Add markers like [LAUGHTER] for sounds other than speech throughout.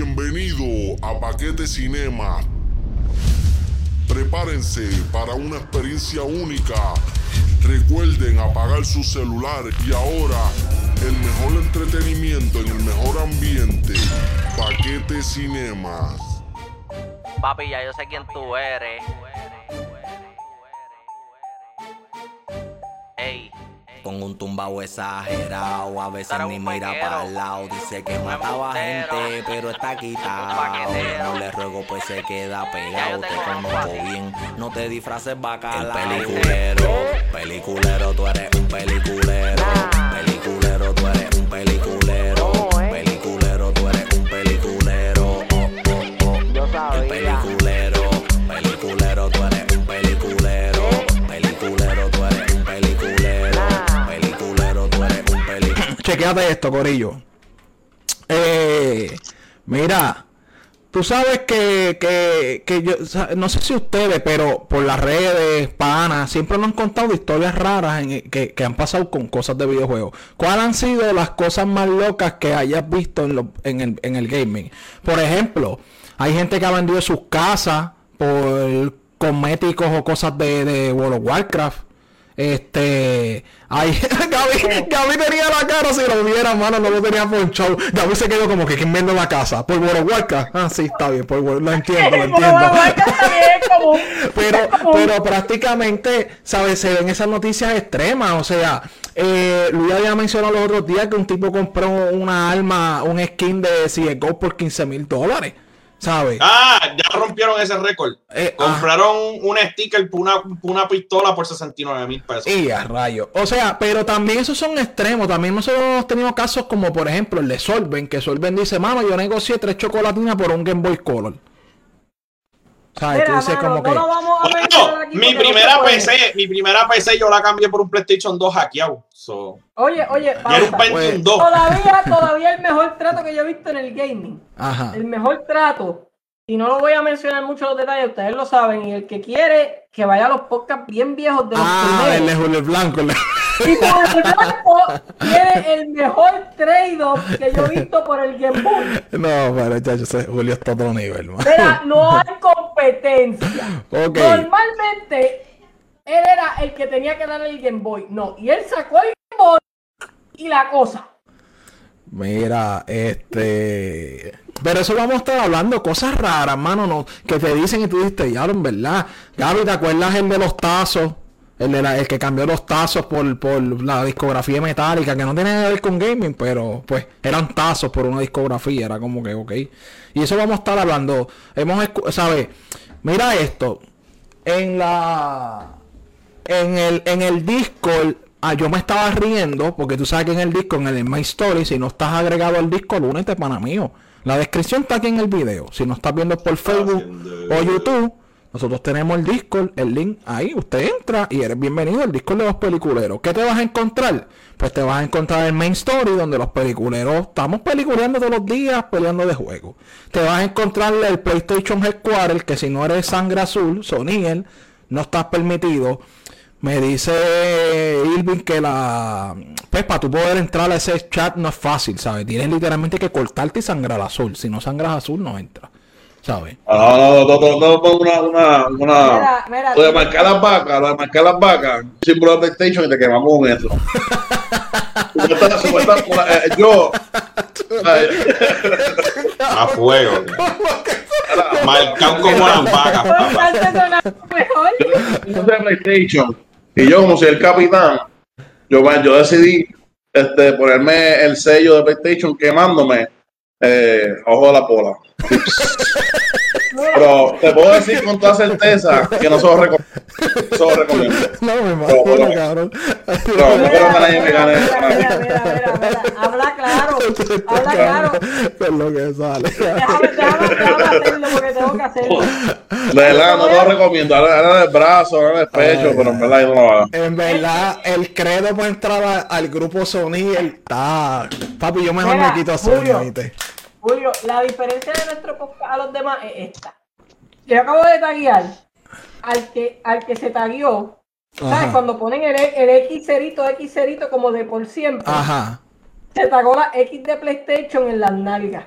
Bienvenido a Paquete Cinema. Prepárense para una experiencia única. Recuerden apagar su celular y ahora el mejor entretenimiento en el mejor ambiente. Paquete Cinemas. Papi, ya yo sé quién tú eres. Con un tumbao exagerado, a veces ni mira para el lado. Dice que mataba gente, pero está quitado. No le ruego, pues se queda pegado. Te conozco bien, no te disfraces bacalao. El El peliculero, peliculero, tú eres un peliculero. Peliculero, Chequéate esto, Corillo. Eh, mira, tú sabes que, que, que yo, no sé si ustedes, pero por las redes, panas, siempre nos han contado historias raras en- que, que han pasado con cosas de videojuegos. ¿Cuáles han sido las cosas más locas que hayas visto en, lo- en, el, en el gaming? Por ejemplo, hay gente que ha vendido sus casas por cosméticos o cosas de, de World of Warcraft. Este, ay, [LAUGHS] Gaby, Gaby tenía la cara si lo viera, mano, no lo tenía por show. Gaby se quedó como que ¿quién vende la casa? Por Warcraft. Ah, sí, está bien, por lo entiendo, lo [LAUGHS] entiendo. [LAUGHS] Pero, pero prácticamente, ¿sabes? Se ven esas noticias extremas. O sea, eh, Luis había mencionado los otros días que un tipo compró una arma, un skin de CSGO por 15 mil dólares. ¿Sabes? Ah, ya rompieron ese récord. Eh, Compraron un sticker por una, una pistola por 69 mil pesos. Y a rayo. O sea, pero también esos son extremos. También nosotros hemos tenido casos como, por ejemplo, el de Solven, que Solven dice, mano, yo negocié tres chocolatinas por un Game Boy Color. ¿Sabes? Tú Mira, dices mano, como que... no lo vamos a mencionar Bueno, aquí mi no primera. PC, mi primera PC yo la cambié por un PlayStation 2 hackeado. So, Oye, oye, y era un pausa. Pues, Pentium 2. Todavía, [LAUGHS] todavía el mejor trato que yo he visto en el gaming. Ajá. El mejor trato. Y no lo voy a mencionar mucho los detalles, ustedes lo saben. Y el que quiere, que vaya a los podcasts bien viejos de los Ah, el de primeros. Julio Blanco. el de- Y por el blanco tiene el mejor trade-off que yo he visto por el Game Boy. No, pero ya yo sé, Julio está a otro nivel, man. Mira, no hay competencia. Ok. Normalmente, él era el que tenía que dar el Game Boy. No, y él sacó el Game Boy y la cosa. Mira, este. Pero eso vamos a estar hablando cosas raras, mano, no, que te dicen y tú dices, ya, en verdad. Gaby, ¿te acuerdas el de los tazos? El, de la- el que cambió los tazos por, por la discografía metálica, que no tiene nada que ver con gaming, pero pues eran tazos por una discografía, era como que, ok. Y eso vamos a estar hablando. Hemos, ¿sabes? Mira esto. En la en el, en el Discord, ah, yo me estaba riendo, porque tú sabes que en el Discord, en el My Story, si no estás agregado al Discord, únete pana mío. La descripción está aquí en el video. Si no estás viendo por Facebook o YouTube, nosotros tenemos el Discord, el link ahí. Usted entra y eres bienvenido al Discord de los peliculeros. ¿Qué te vas a encontrar? Pues te vas a encontrar el Main Story, donde los peliculeros estamos peliculeando todos los días, peleando de juego. Te vas a encontrar el PlayStation Headquarter, que si no eres sangre azul, Soniel, no estás permitido. Me dice Irving que la. Pues para tú poder entrar a ese chat no es fácil, ¿sabes? Tienes literalmente que cortarte y sangrar azul. Si no sangras azul, no entra, ¿sabes? No, no, no, no, no, no, una, una, una. Mira, mira, Lo de marcar las vacas, lo de marcar las vacas, un símbolo de PlayStation y te quemamos con eso. [LAUGHS] Supuesta- supuesta- eh, yo, A fuego. Marcado como las vacas, yo de PlayStation y yo como soy el capitán, yo, yo decidí este, ponerme el sello de PlayStation quemándome eh, ojo de la pola. Pero te puedo decir con toda certeza que no se lo recomiendo. No, me no. cabrón. No, no quiero que nadie me gane. Mira, mira, mira. Habla claro. [LAUGHS] Habla claro. Es lo que sale. Déjame, déjame, déjame hacerlo porque tengo que hacerlo. De verdad, no te lo recomiendo. Ahora ahora del brazo, ahora del pecho, pero en verdad yo no lo hago. En verdad, el credo para entrar al grupo Sony, el. Papi, yo mejor me quito a Sony. ¿viste? Julio, la diferencia de nuestro podcast a los demás es esta. Yo acabo de taguear al que, al que se tagueó. ¿Sabes? Cuando ponen el, el X cerito, X cerito como de por siempre. Ajá. Se tagó la X de PlayStation en las nalgas.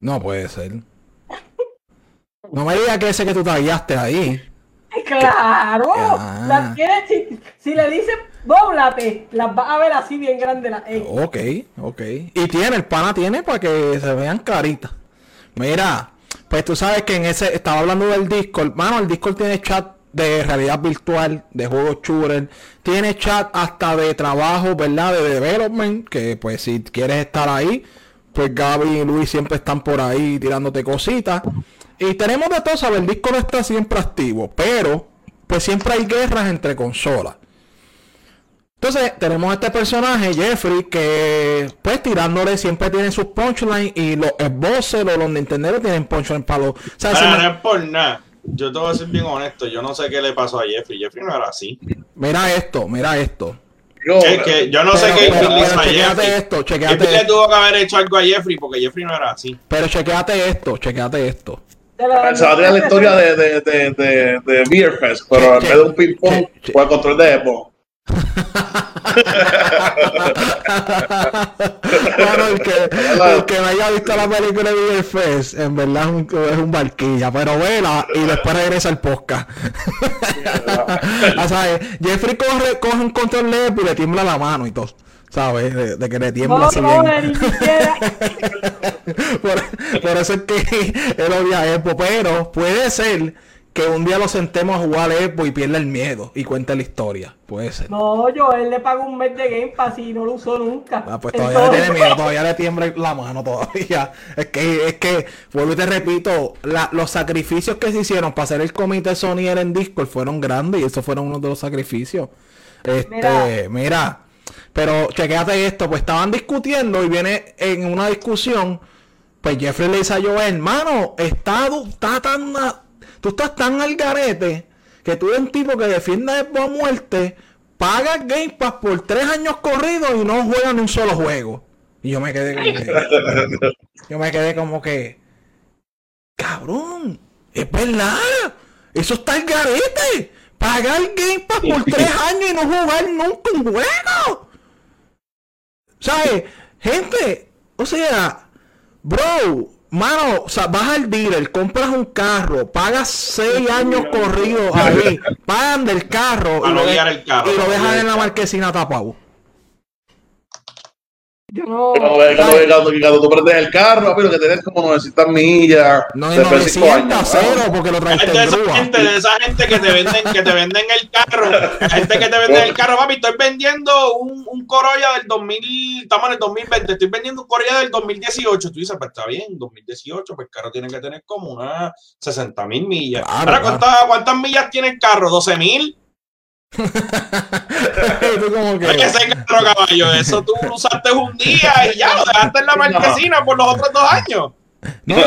No puede ser. No me digas que ese que tú tagueaste ahí. [LAUGHS] Claro, Ah. las quiere- si, si le dices dóblate, las vas a ver así bien grandes las X. Ok, ok. Y tiene, el pana tiene para que se vean caritas. Mira, pues tú sabes que en ese, estaba hablando del Discord. Mano, el Discord tiene chat de realidad virtual, de juegos shooter. Tiene chat hasta de trabajo, ¿verdad? De development, que pues si quieres estar ahí, pues Gaby y Luis siempre están por ahí tirándote cositas. Y tenemos de todo, ¿sabes? El Discord está siempre activo, pero pues siempre hay guerras entre consolas. Entonces, tenemos a este personaje, Jeffrey, que pues tirándole siempre tiene sus punchlines y los esboces, los, los Nintenderos tienen punchlines para los... o sea, se me- no es por nada. Yo te voy a ser bien honesto. Yo no sé qué le pasó a Jeffrey. Jeffrey no era así. Mira esto, mira esto. Yo, Es que yo no sé Pero- qué pero- pero a chequéate Jeffrey. esto, chequéate Jeffrey le esto. tuvo que haber hecho algo a Jeffrey porque Jeffrey no era así. Pero chequéate esto, chequéate esto. De la- se va a tirar la historia de, de, de, de, de Beer Fest, pero en vez de un ping-pong, con el control de Xbox. Bueno, el que, el que no haya visto la película de Beer Fest, en verdad es un, es un barquilla, pero vela y después regresa al podcast. [LAUGHS] o sea, Jeffrey corre, coge un control de Xbox y le tiembla la mano y todo. ¿Sabes? De, de que le tiembla No así lo bien. [LAUGHS] por, por eso es que [LAUGHS] él odia a Expo, pero puede ser que un día lo sentemos a jugar a Expo y pierda el miedo y cuente la historia. Puede ser. No, yo él le pago un mes de Game Pass y no lo usó nunca. Ah, pues todavía le Entonces- tiene miedo, todavía le tiembla la mano todavía. Es que, es que, vuelvo y te repito, la- los sacrificios que se hicieron para hacer el comité Sony en Discord fueron grandes y esos fueron uno de los sacrificios. Este, mira, Mira. pero chequéate esto, pues estaban discutiendo y viene en una discusión, pues Jeffrey le dice a Joel, hermano, está, está tan, tú estás tan al garete que tú eres un tipo que defiende Xbox a muerte, paga Game Pass por tres años corridos y no juega ni un solo juego. Y yo me quedé como que, yo me quedé como que, cabrón, es verdad, eso está al garete. Pagar Game Pass por tres años y no jugar nunca un juego. ¿Sabes? Gente, o sea, bro, mano, o sea, vas al dealer, compras un carro, pagas seis años corridos ahí, pagan del carro y lo, de- carro, y lo dejan en la marquesina tapado. Yo no. Cuando, ve- cuando, ve- cuando, cuando tú prendes el carro, pero que tenés como 900 millas. No, de cinco 900, años, cero, ¿no? porque lo Es traiste de esa gente, de esa gente que te venden, que te venden el carro, la gente que te vende el carro, papi, estoy vendiendo un, un Corolla del 2000, estamos en el 2020, estoy vendiendo un Corolla del 2018, tú dices, pues está bien, 2018, pues el carro tiene que tener como unas 60 mil millas. Claro, Ahora, claro. ¿cuántas, ¿cuántas millas tiene el carro? ¿12 mil? Tú como que- Oye, ese carro, caballo, eso tú lo usaste un día y ya lo dejaste en la marquesina por los otros dos años. No, no,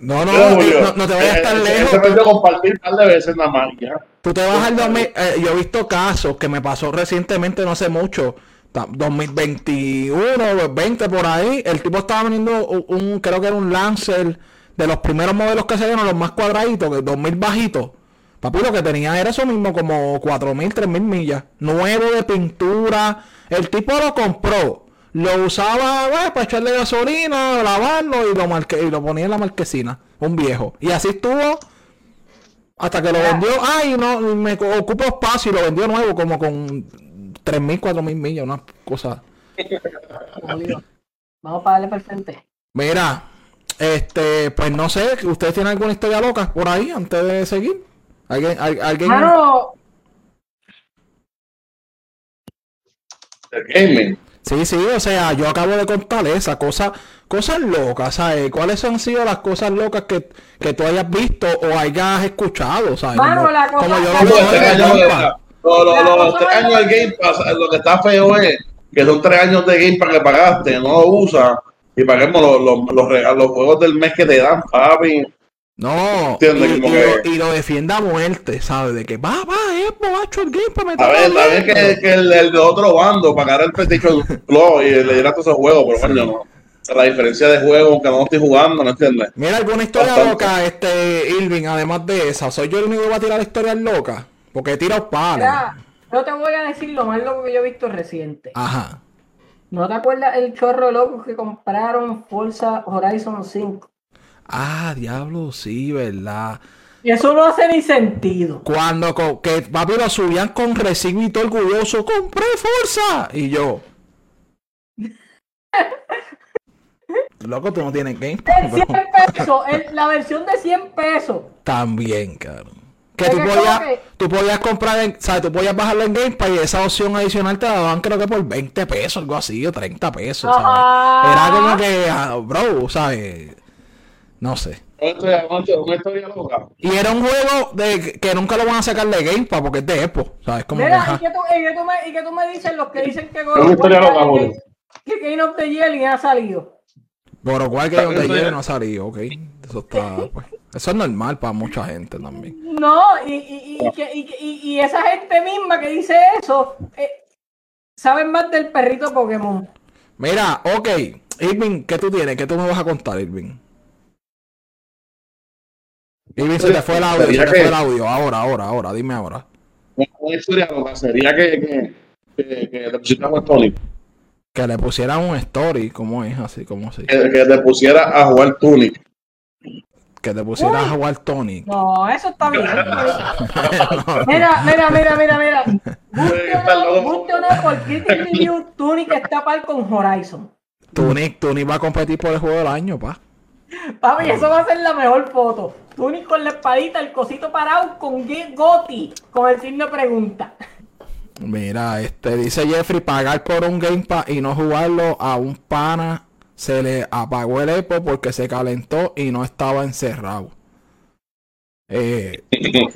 no, no, no, Mira, no, no, no te vayas tan eh, lejos. Ese me compartir un par de veces nada más. Ya. Tú te vas al 2000, eh, yo he visto casos que me pasó recientemente, no hace mucho, ta- 2021, 20 por ahí, el tipo estaba vendiendo un, un- creo que era un Lancer de los primeros modelos que se dieron, los más cuadraditos, que 2000 bajitos. Papi, lo que tenía era eso mismo, como 4000, 3000 millas. Nuevo de pintura. El tipo lo compró. Lo usaba bueno, para echarle gasolina, lavarlo y lo, marque- y lo ponía en la marquesina. Un viejo. Y así estuvo hasta que lo vendió. Ay, no, me ocupo espacio y lo vendió nuevo, como con 3000, 4000 millas, una cosa. [LAUGHS] Vamos para darle el frente. Mira, este, pues no sé, ¿ustedes tienen alguna historia loca por ahí antes de seguir? ¿Alguien, al- alguien? Mano, El gaming. Sí, sí, o sea, yo acabo de contar esa cosa, cosas locas, ¿sabes? ¿Cuáles han sido las cosas locas que, que tú hayas visto o hayas escuchado, ¿sabes? Mano, como, la cosa- como yo lo el Game Pass, que está feo es que son tres años de Game Pass que pagaste, no lo usas y paguemos los, los, los, regalos- los juegos del mes que te dan, papi. No, y, lo, que- y lo defiende a muerte, ¿sabes? De que va, va, es bobacho el Gampa, me A está ver, está bien jodiendo. que, que el, el de otro bando pagara el PlayStation Plus [LAUGHS] y le diera todos esos juegos, pero coño, no. La diferencia de juego, aunque no estoy jugando, ¿no entiendes? Mira, alguna historia Bastante. loca, este, Irving, además de esa. ¿Soy yo el único que va a tirar historias locas? Porque he tirado palos. mira, yo te voy a decir lo más loco que yo he visto reciente. Ajá. ¿No te acuerdas el chorro loco que compraron Forza Horizon 5? Ah, diablo, sí, ¿verdad? Y eso no hace ni sentido. Cuando que papi lo subían con recibo y todo orgulloso, compré fuerza. Y yo. [LAUGHS] Loco, tú no tienes game. El 100 pesos, el- la versión de 100 pesos. También, cabrón. Que tú que podías, que- tú podías comprar, en, ¿sabes? Tú podías bajarlo en Game Pass y esa opción adicional te la daban creo que por 20 pesos, algo así, o 30 pesos, ¿sabes? Era como que, ah, bro, ¿sabes? No sé. Una historia, loca. Y era un juego de que nunca lo van a sacar de Game Pass porque es de Epo, ¿sabes? Como que, Mira. ¿y qué, tú, y, qué tú me, y qué tú me dices los que dicen que una historia loca, boludo. que Game of the Year ha salido? Por lo cual que donde Eso llegue es- no ha salido, ok. Eso está, pues, eso es normal para mucha gente también. No, y, y, y, que- y, y- y esa gente misma que dice eso, eh, saben más del perrito Pokémon. Mira, ok. Irving, ¿qué tú tienes? ¿Qué tú me vas a contar, Irving? Irving, se te fue el audio, te que- fue el audio. Ahora, ahora, ahora, dime ahora. Una, historia loca sería que, que, que, que te pusieras a Tony. Que le pusieran un story, ¿cómo es? Así como así. Que, que te pusiera a jugar Tunic. Que te pusieran Uy. a jugar Tony. No, eso está bien. [LAUGHS] Mira, mira, mira, mira, mira. Guste o no, loco. guste o no, por Critic Review, Tunic está par con Horizon. Tunic, Tunic va a competir por el juego del año, pa. Papi, eso va a ser la mejor foto. Tunic con la espadita, el cosito parado con Goti, con el signo de pregunta. Mira, este dice Jeffrey, pagar por un Game Pass y no jugarlo a un pana se le apagó el Epo porque se calentó y no estaba encerrado. Eh, [LAUGHS]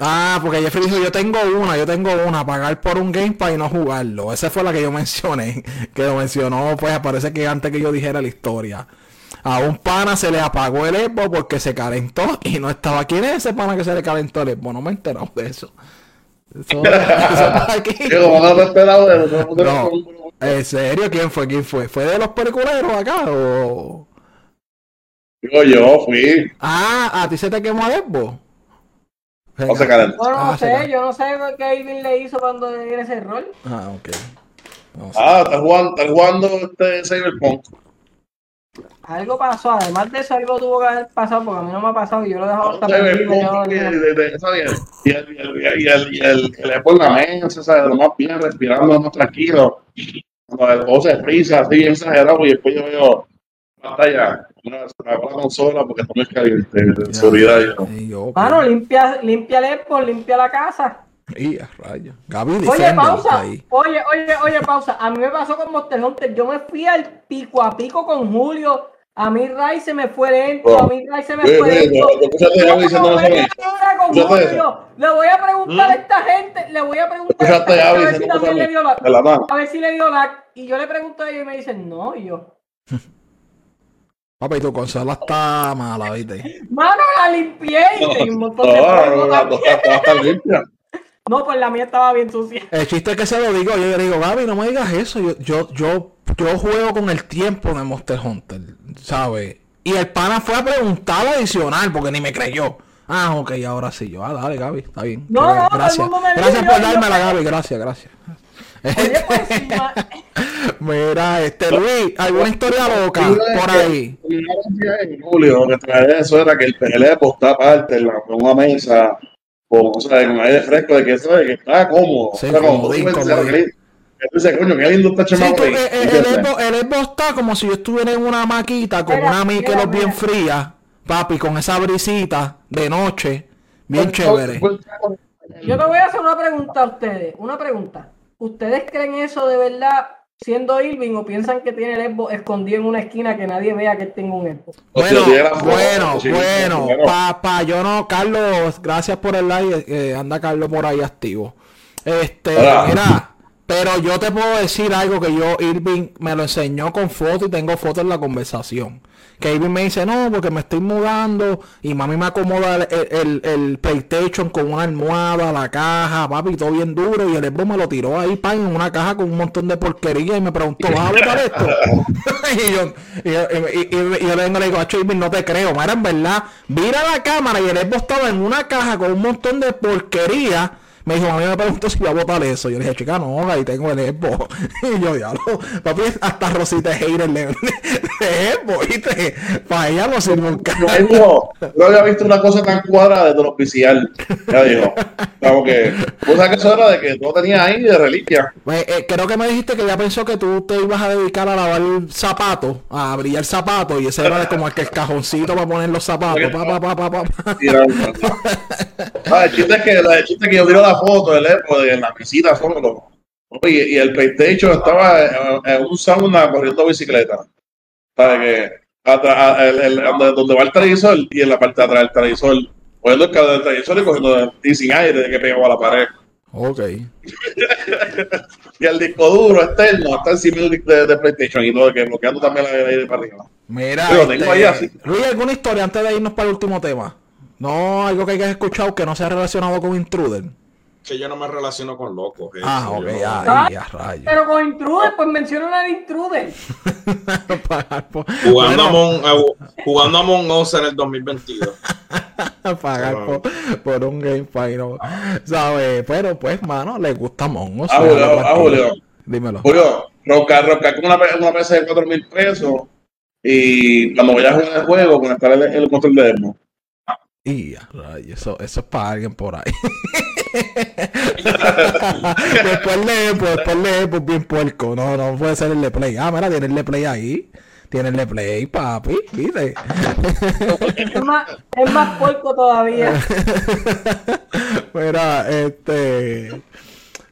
ah, porque Jeffrey dijo, yo tengo una, yo tengo una, pagar por un Game Pass y no jugarlo. Esa fue la que yo mencioné, [LAUGHS] que lo mencionó, pues parece que antes que yo dijera la historia. A un pana se le apagó el Epo porque se calentó y no estaba. ¿Quién es ese pana que se le calentó el Epo? No me he enterado de eso. Eso, [LAUGHS] está no. ¿En serio? ¿Quién fue? ¿Quién fue? ¿Fue de los peliculeros acá o...? Digo yo, fui. Ah, ¿a ti se te quemó el Xbox? No se calentó. Yo no Ah, sé, yo no sé qué Irving le hizo cuando era ese rol. Ah, ok. No sé. Ah, estás jugando, estás jugando este Cyberpunk. Algo pasó, además de eso, algo tuvo que haber pasado, porque a mí no me ha pasado y yo lo he dejado hasta no-. Y el, que le pone la mesa, ¿sabes? Lo más bien, respirando más tranquilo. Cuando el juego se frisa, así bien exagerado, y después yo veo pantalla, una, se me la consola porque está muy caliente, de seguridad. Mano, limpia, limpia el Xbox, limpia la casa. Y a rayos. Gaby Oye, Defender pausa. ahí. Oye, oye, oye, pausa. A mí me pasó con Monster Hunter. Yo me fui al pico a pico con Julio. A mí Ray se me fue lento. A mí Ray se me fue lento. ¿tú- tú escuchaste a Gaby diciendo Yo eso a mí? media hora con ¿Escuchaste Julio. Le voy a preguntar a esta gente. Le voy a preguntar a ¿Escuchaste esta a gente a Gaby ver si también le dio la. A ver si le dio la. Y yo le pregunto a ellos y me dicen, no, y yo. Papi, tu consola está mala, ¿viste? Mano, la limpié y tenía un montón de No, no, no, la limpia. No, pues la mía estaba bien sucia. El chiste es que se lo digo, yo le digo, Gaby, no me digas eso. Yo, yo, yo, yo juego con el tiempo de Monster Hunter, ¿sabes? Y el pana fue a preguntar adicional porque ni me creyó. Ah, ok, ahora sí. Yo, ah, dale, Gaby, está bien. No, no, el gracias. Gracias por yo- dármela, Gaby, gracias, gracias. Oye, pues [LAUGHS] Mira, este Luis, ¿alguna historia loca por ahí? Julio, lo que traía eso era que el PLE está aparte en la- en una mesa con, o sea, con aire fresco de que, ¿sabes? que está cómodo. Sí, o que tú dices, coño, qué lindo está Sí, chamaco el, el Xbox está como si yo estuviera en una maquita con Mira, una mira, Michelob bien fría, papi, con esa brisita de noche, bien chévere. Yo te voy a hacer una pregunta a ustedes. Una pregunta. ¿Ustedes creen eso de verdad siendo Irving o piensan que tiene el Xbox escondido en una esquina que nadie vea que él tenga un Xbox? Bueno, bueno, bueno, bueno. papá, yo no, Carlos, gracias por el like, eh, anda Carlos por ahí activo. Este, Hola. mira, pero yo te puedo decir algo que yo, Irving, me lo enseñó con fotos y tengo fotos en la conversación. Que Irving me dice, no, porque me estoy mudando y mami me acomoda el, el- el PlayStation con una almohada, la caja, papi, todo bien duro. Y el Xbox me lo tiró ahí, pan, en una caja con un montón de porquería y me preguntó, ¿vas a botar esto? [LAUGHS] [LAUGHS] y yo, y, yo- y- yo le vengo y le digo, "Acho, Irving, no te creo. Mira, en verdad, mira la cámara y el Xbox estaba en una caja con un montón de porquería. Me dijo, a mí me preguntó si iba a votar eso. Yo le dije, chica, no, ahí tengo el Xbox. [LAUGHS] y yo, diablo, papi, hasta Rosita Heider le, [LAUGHS] de Xbox, ¿viste? Para ella no sirve un No, dijo, no había visto una cosa tan cuadrada desde lo oficial. Ya dijo. Como que, vos que eso era de que tú tenías ahí de reliquia. Pues, eh, creo que me dijiste que ya pensó que tú te ibas a dedicar a lavar zapatos, a brillar zapatos, y ese era como el, que el cajoncito para poner los zapatos. Pa, pa, pa, pa, pa, pa. Y era- [LAUGHS] Ah, el chiste es que, el chiste es que yo tiro la foto del Xbox en la mesita solo. Y el PlayStation estaba en, un sauna corriendo bicicleta. ¿Sabes que el- el- donde, va el televisor y en la parte de atrás del televisor, cogiendo el cable del televisor y cogiendo y sin aire de que pegaba a la pared. Ok. [LAUGHS] Y el disco duro externo está encima de, de PlayStation y todo, que bloqueando también el aire para arriba. Mira, tengo ahí así. Luis, ¿alguna historia antes de irnos para el último tema? No, algo que hayas escuchado que no sea relacionado con Intruder. Que yo no me relaciono con locos. eh. Ah, ok, ya, rayos. Pero con intruder, pues mencionan al intruder. [LAUGHS] Jugando, bueno, Among, eh, jugando Among Us en el 2022. [LAUGHS] pagar por, por un Game Pass, ¿no? ¿Sabes? Pero pues, mano, le gusta Mongo. Ah, Julio, ah, Julio. Dímelo. Julio, roncar, roncar con una, una PC de 4 mil pesos y cuando vayas a jugar el juego, conectar el, el control de demo. Y a rayos, eso, eso es para alguien por ahí. [LAUGHS] [LAUGHS] después lee, pues después lee, pues bien puerco. No, no puede ser el de play. Ah, mira, tiene el de play ahí. Tiene el de play, papi. ¿Viste? Es más, es más puerco todavía. [LAUGHS] mira, este.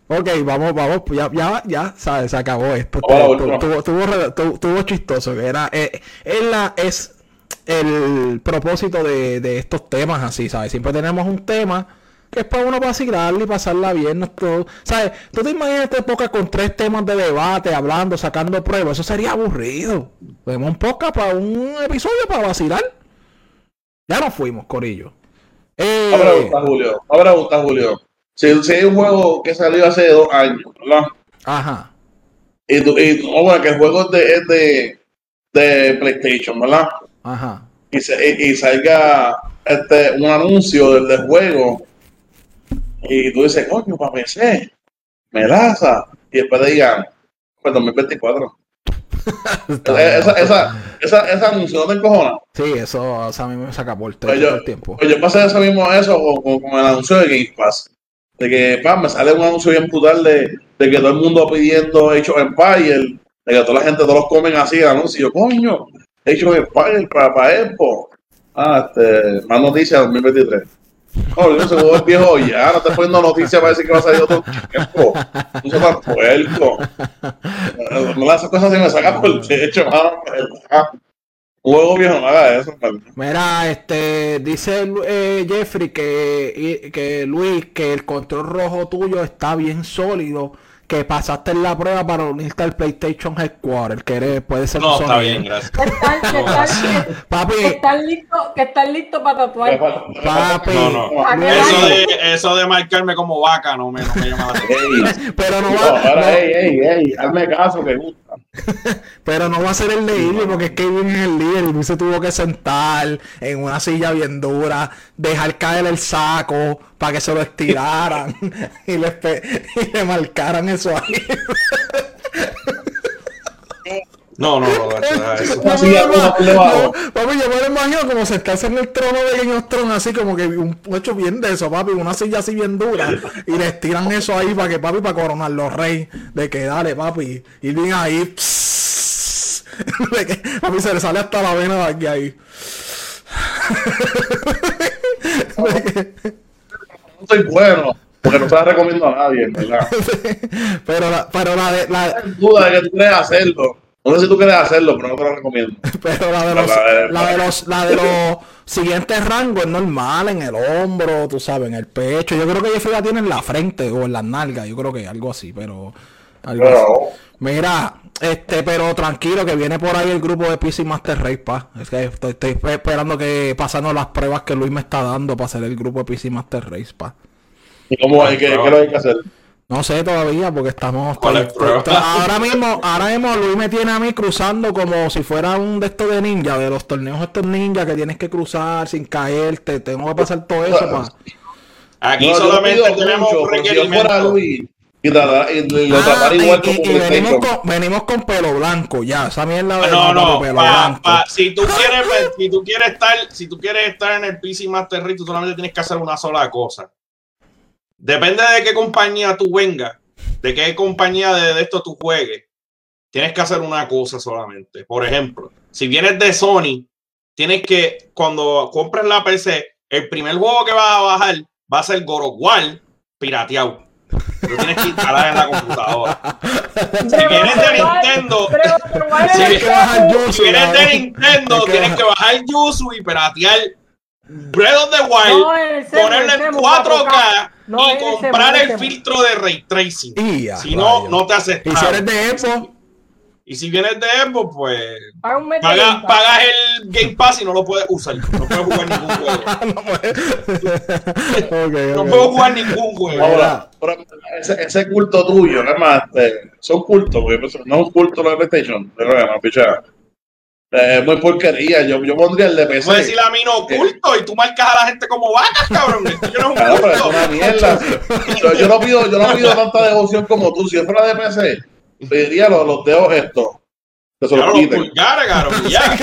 Ok, vamos, vamos, ya, ya, ya, sabes, se acabó esto. Vamos a la Tuvo, última. tuvo, tuvo, re- tuvo- tuvo chistoso, que era, eh, es la, es el propósito de, de estos temas así, ¿sabes? Siempre tenemos un tema que es para uno vacilarle y pasarla bien, no todo, ¿sabes? Tú te imaginas esta época con tres temas de debate, hablando, sacando pruebas, eso sería aburrido. Tenemos un podcast para un episodio para vacilar. Ya nos fuimos, Corillo. Eh, Una pregunta, Julio. Una pregunta, Julio. Si, si hay un juego que salió hace dos años, ¿verdad? ajá. Y, y oh, bueno, que el juego es de, es de, de PlayStation, ¿verdad? Ajá. Y, se- y- y salga este, un anuncio del, del juego y tú dices, coño, para PC, melaza. Y después te digan, pues 2024. Está Esa, esa, esa, ese anuncio no te encojona. Sí, eso o sea, a mí me saca por Pues todo yo, el tiempo. pues yo pasé eso mismo eso con, con- el anuncio de Game Pass. De que pa, me sale un anuncio bien brutal de, de que todo el mundo pidiendo Age of Empire, de que toda la gente, todos los comen así el anuncio. Y yo, coño, Age of Empire para, para Xbox. Ah, este, más noticias 2023. Yo se el viejo ya, no te poniendo noticias para decir que va a salir otro tiempo. No seas tan puerco. No, esas cosas se me sacan por el techo, mano. juego viejo no haga eso, ¿verdad? Mira, este, dice eh, Jeffrey que, que Luis, que el control rojo tuyo está bien sólido, que pasaste en la prueba para unirte al PlayStation Headquarter, que eres, puede ser No, un está bien, gracias. Papi, que están listos, que listos para tatuar. papi, No, no. ¿A qué Eso de, eso de marcarme como vaca no me, no me llama la atención. Pero no no, va, ahora, no- ey, ey, ey, hazme caso que gusta. [LAUGHS] pero no va a ser el de Irving, porque es que Irving es el líder y Luis se tuvo que sentar en una silla bien dura, dejar caer el saco para que se lo estiraran [LAUGHS] y, le, y le marcaran eso ahí. [LAUGHS] No, no, no, papi, yo me lo imagino como sentarse en el trono de Game of Thrones, así como que un hecho bien de eso, papi, una silla así bien dura, y le estiran eso ahí para que, papi, para coronar los reyes, de que dale, papi, y bien ahí, psss, [LAUGHS] de que, papi, se le sale hasta la vena de aquí ahí. [LAUGHS] De que- No soy bueno, porque no se la recomiendo a nadie, en verdad. [LAUGHS] pero la, pero la de, la, duda de que tú quieres hacerlo. No sé si tú quieres hacerlo, pero no te lo recomiendo. [LAUGHS] Pero la de los, La de- los, la de los siguientes rangos es normal, en el hombro, tú sabes, en el pecho. Yo creo que Jeffrey la tiene en la frente o en las nalgas, yo creo que algo así, pero algo así. Mira, este, pero tranquilo que viene por ahí el grupo de PC Master Race, pa. Es que estoy, estoy esperando que pasando las pruebas que Luis me está dando para hacer el grupo de PC Master Race, pa. ¿y cómo hay que, qué lo hay que hacer? No sé todavía porque estamos ¿Cuál es estoy- prueba? estoy- ahora mismo, ahora mismo Luis me tiene a mí cruzando como si fuera un de estos de ninja, de los torneos estos ninja que tienes que cruzar sin caerte, tengo que pasar todo eso pa. Aquí No, solamente tenemos mucho, un si requerimiento. Luis y, tratar- y lo Ah, y, igual como venimos, con, venimos con pelo blanco, ya. Esa mierda de No, no, pelo pa- blanco. pa- si tú quieres, si tú quieres estar, si tú quieres estar en el PC Master Race, tú solamente tienes que hacer una sola cosa. Depende de qué compañía tú vengas, de qué compañía de, de esto tú juegues, tienes que hacer una cosa solamente. Por ejemplo, si vienes de Sony, tienes que, cuando compres la PC, el primer juego que vas a bajar va a ser God of War pirateado. Lo tienes que instalar en la computadora. Si vienes de Nintendo, [LAUGHS] si vienes de. Nintendo, tienes que bajar Yuzu y piratear Breath of the Wild, No, el Semu, ponerle el en Semu, 4K No, y en el Semu, comprar el filtro de Ray Tracing. Si no, no te Y si eres de Xbox, Y si vienes de Xbox, pues pagas, el Game Pass y no lo puedes usar. No puedes jugar ningún [LAUGHS] juego. no puedes. [LAUGHS] No puedo jugar ningún juego. Ahora, ese, ese culto tuyo, ¿qué más? Este, son cultos, porque pues, no es un culto de PlayStation, pero bueno, picha. Eh, Es muy porquería. Yo, yo pondría el de PC. Puedes decir a mí no oculto y tú marcas a la gente como vacas, cabrón. Esto yo no es Claro, un pero es una mierda. Yo, yo no pido, yo no pido tanta devoción como tú. Si yo fuera de PC, pediría los, los dedos estos. Se los quiten. pulgares. Ya.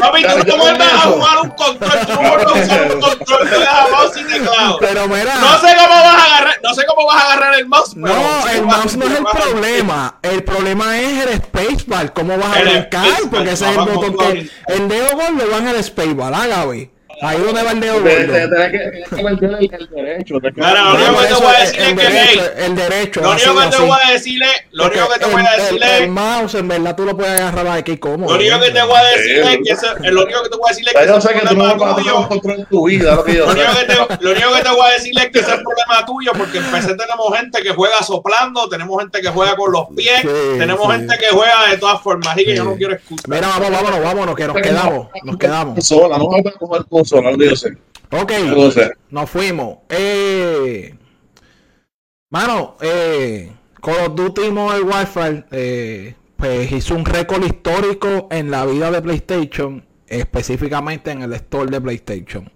Papi, tú no vuelves a jugar un control, tú no vuelves a usar un [LAUGHS] control de mouse y teclado. Pero mira. No sé cómo vas a agarrar, no sé cómo vas a agarrar el mouse. pero No, el mouse no es el problema. El problema es el spacebar. ¿Cómo vas a brincar? Porque ese es el botón que. El dedo gordo va en el spacebar, ah, Gaby. Ahí donde va el dedo gordo. Tenés que el, derecho. Mira, lo único que te voy a es decir es que, el derecho. Lo único que te voy a decirle, lo único que te voy a El- el- decirle, El mouse, en verdad, tú lo puedes agarrar aquí como. lo único que te voy a decirle es que lo único que te voy a decirle es que yo sé que es tú no problema vas a control en tu vida, lo que yo Lo único, que te, lo único que te voy a decirle es que ese es el problema tuyo, porque en PC tenemos gente que juega soplando, tenemos gente que juega con los pies, tenemos gente que juega de todas formas, así que yo no quiero escuchar. Mira, vamos, vámonos, vámonos, que nos quedamos. Nos quedamos. Consola, no vas a comer consola. Ok, nos fuimos. Eh, mano, eh, Call of Duty Modern Warfare eh, pues hizo un récord histórico en la vida de PlayStation, específicamente en el store de PlayStation.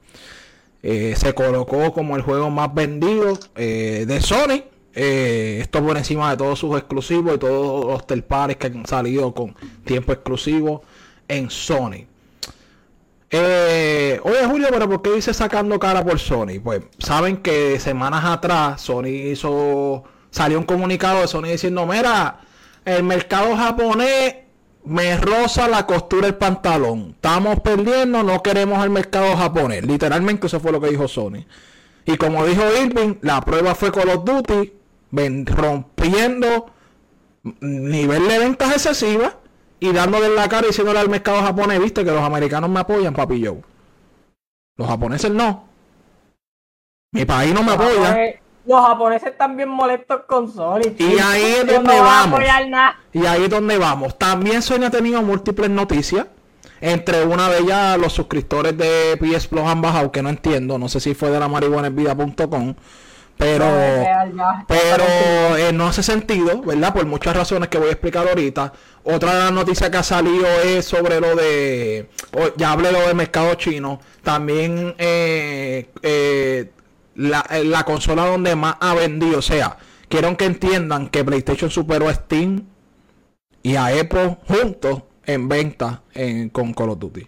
Eh, se colocó como el juego más vendido eh, de Sony. Eh, esto por encima de todos sus exclusivos y todos los third parties que han salido con tiempo exclusivo en Sony. Eh, oye Julio, pero ¿por qué dice sacando cara por Sony? Pues saben que semanas atrás Sony hizo, salió un comunicado de Sony diciendo, mira, el mercado japonés me roza la costura del pantalón. Estamos perdiendo, no queremos el mercado japonés. Literalmente eso fue lo que dijo Sony. Y como dijo Irving, la prueba fue Call of Duty, ven- rompiendo nivel de ventas excesivas y dándole en la cara y diciéndole al mercado japonés, viste que los americanos me apoyan, papi Joe. Los japoneses no. Mi país no me Los apoya. japoneses- Los japoneses están bien molestos con Sony. chico. ahí es donde no van a vamos. Y ahí es donde vamos. También Sony ha tenido múltiples noticias. Entre una de ellas, los suscriptores de PS Plus han bajado, que no entiendo. No sé si fue de la marihuanavida.com. Pero, pero eh, no hace sentido, ¿verdad? Por muchas razones que voy a explicar ahorita. Otra noticias que ha salido es sobre lo de, o- ya hablé lo del mercado chino. También eh, eh, la, eh, la consola donde más ha vendido. O sea, quiero que entiendan que PlayStation superó a Steam y a Apple juntos en venta en, con Call of Duty.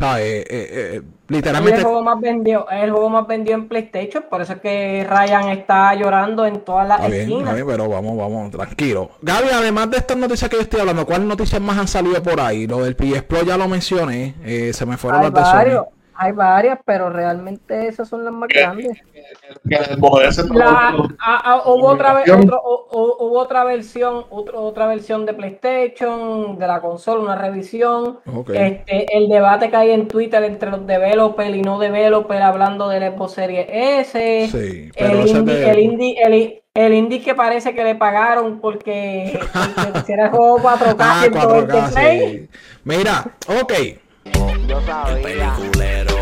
Eh, eh, eh, Es literalmente... el juego más vendido, es el juego más vendido en PlayStation, por eso es que Ryan está llorando en todas las Está esquinas. bien, pero vamos, vamos, tranquilo. Gaby, además de estas noticias que yo estoy hablando, ¿cuáles noticias más han salido por ahí? Lo del PS Plus ya lo mencioné, eh, se me fueron las de Sony. Hay varias, pero realmente esas son las más grandes. La, a- a- hubo otra otro- hu- hu- hubo otra versión, otro- otra versión de PlayStation, de la consola, una revisión. Este, el debate que hay en Twitter entre los developers y no developers hablando del Xbox Series S. Sí, pero el, indie, de- el, indie, el, el indie que parece que le pagaron porque, [LAUGHS] porque hiciera el juego 4K, Ah, 120 4K, frames. sí. Mira, ok. Yo El sabía. peliculero,